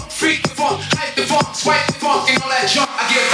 funk, freak the funk, hype the funk, swipe the funk, and all that junk. I get.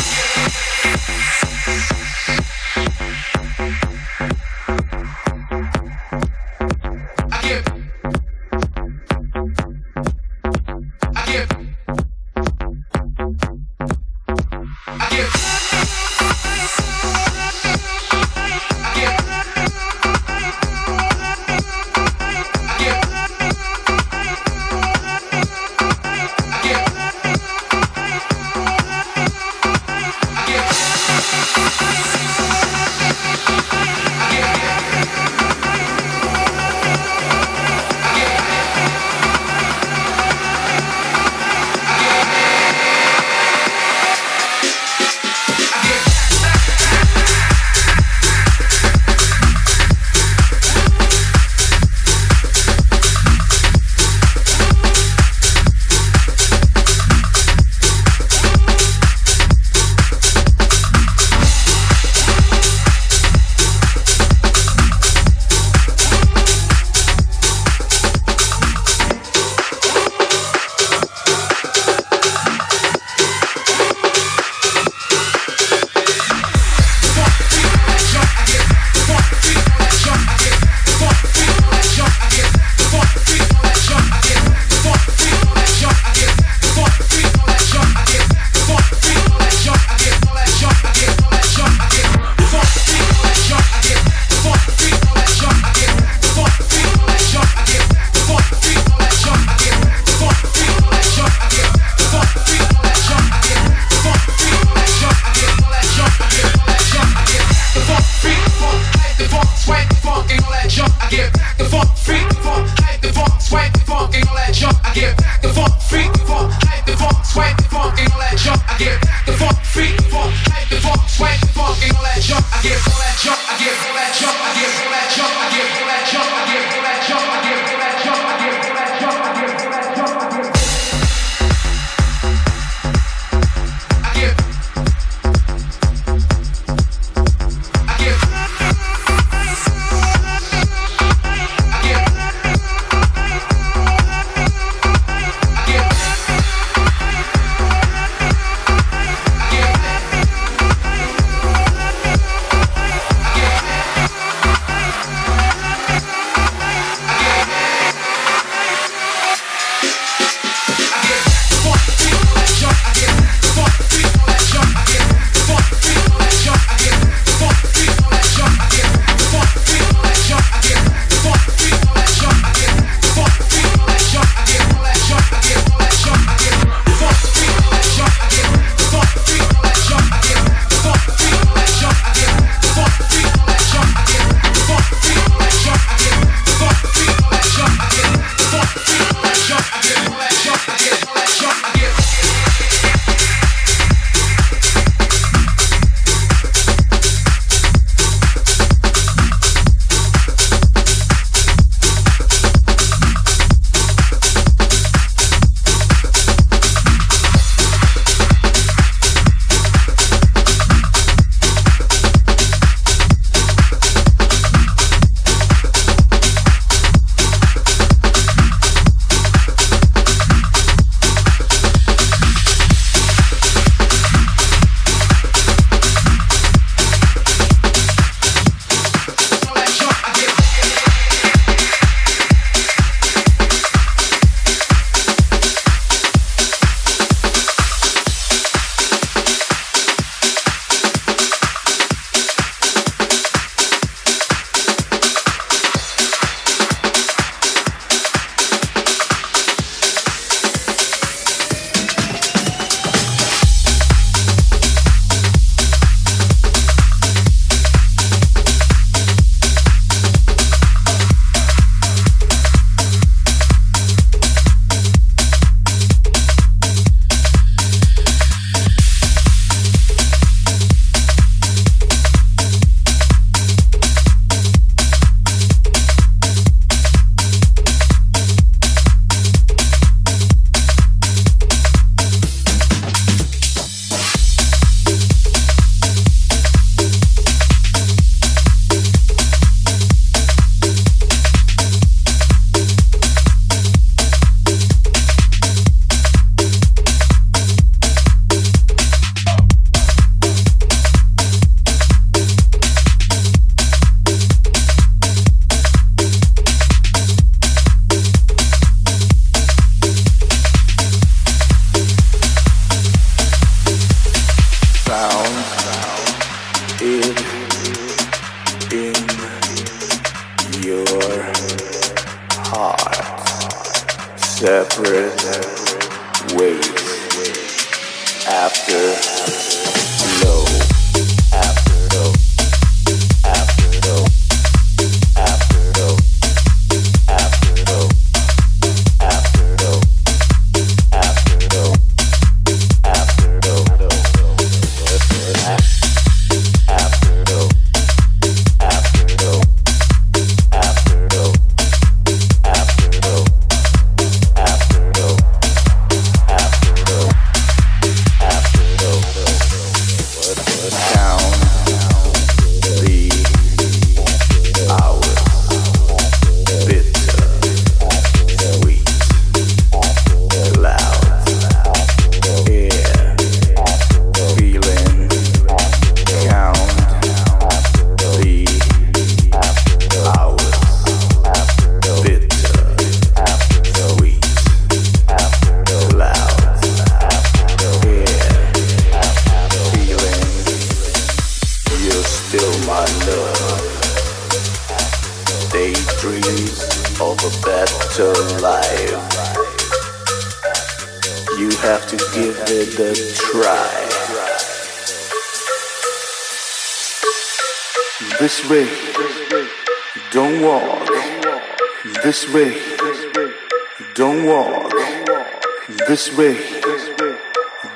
way,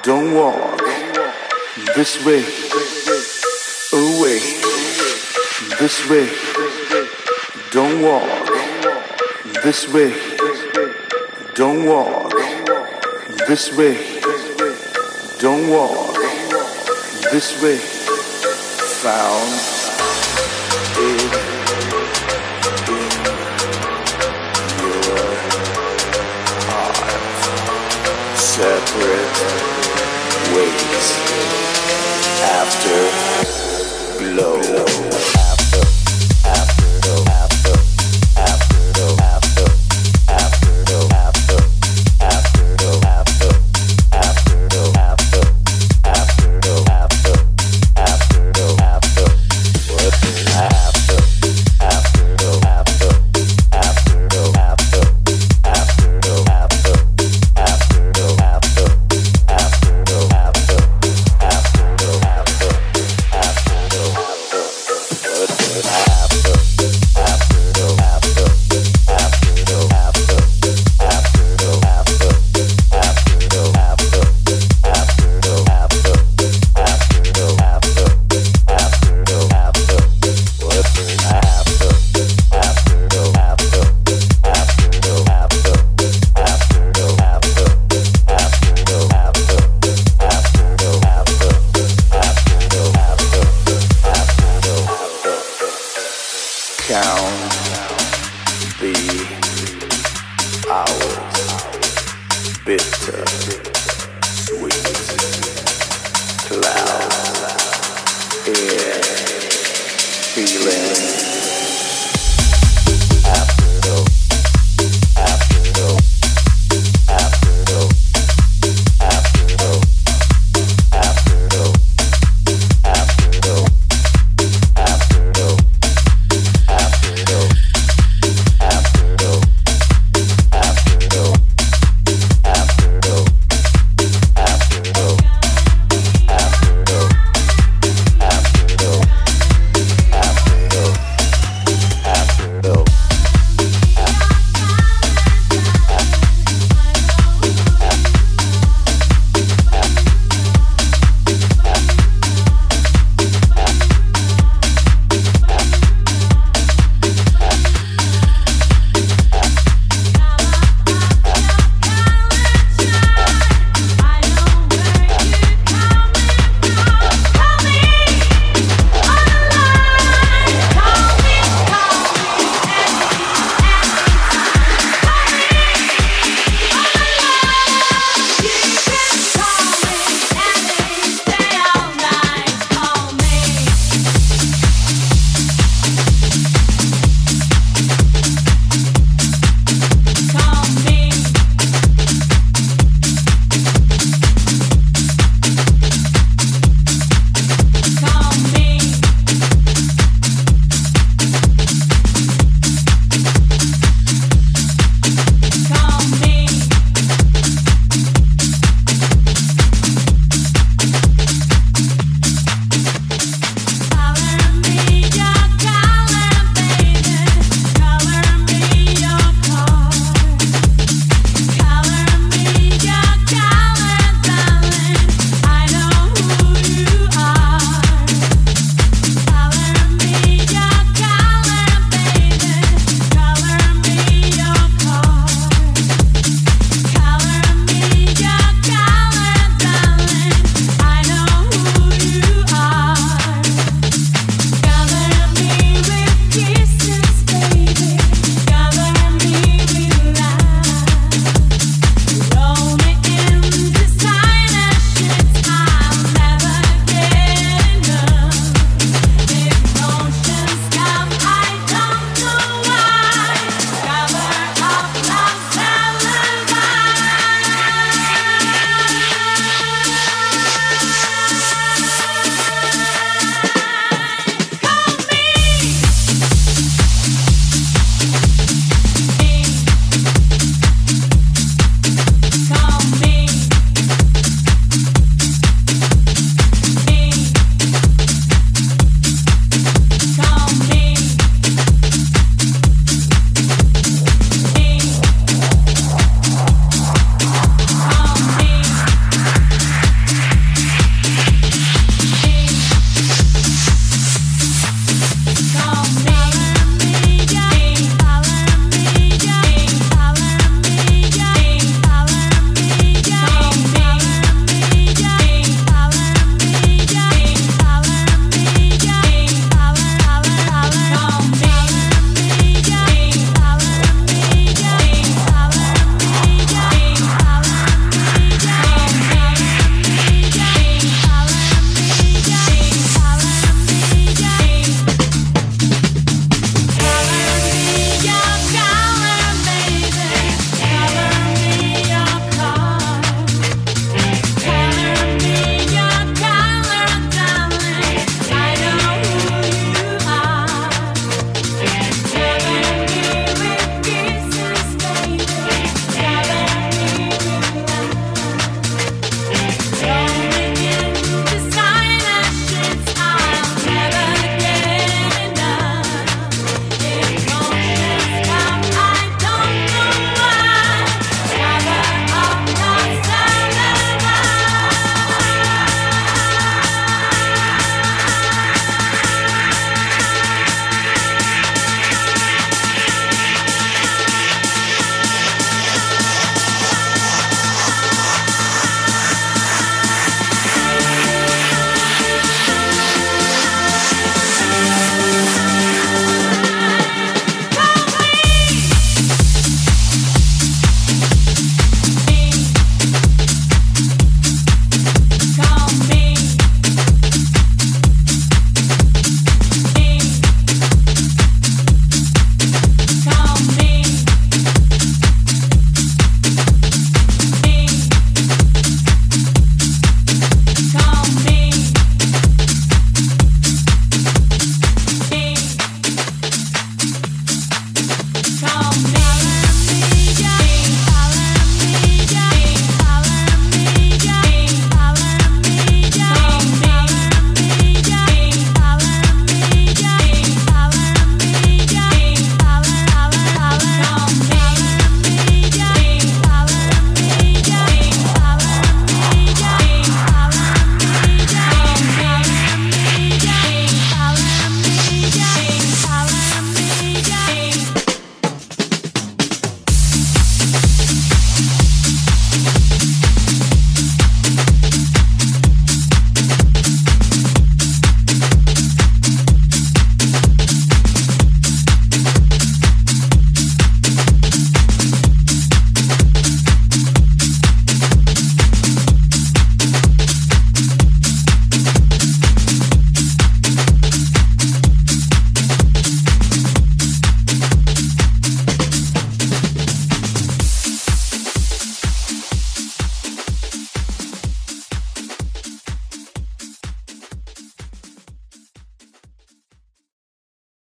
don't walk. This way, away. This way, don't walk. This way, don't walk. This way, don't walk. This way, found. waves after glow.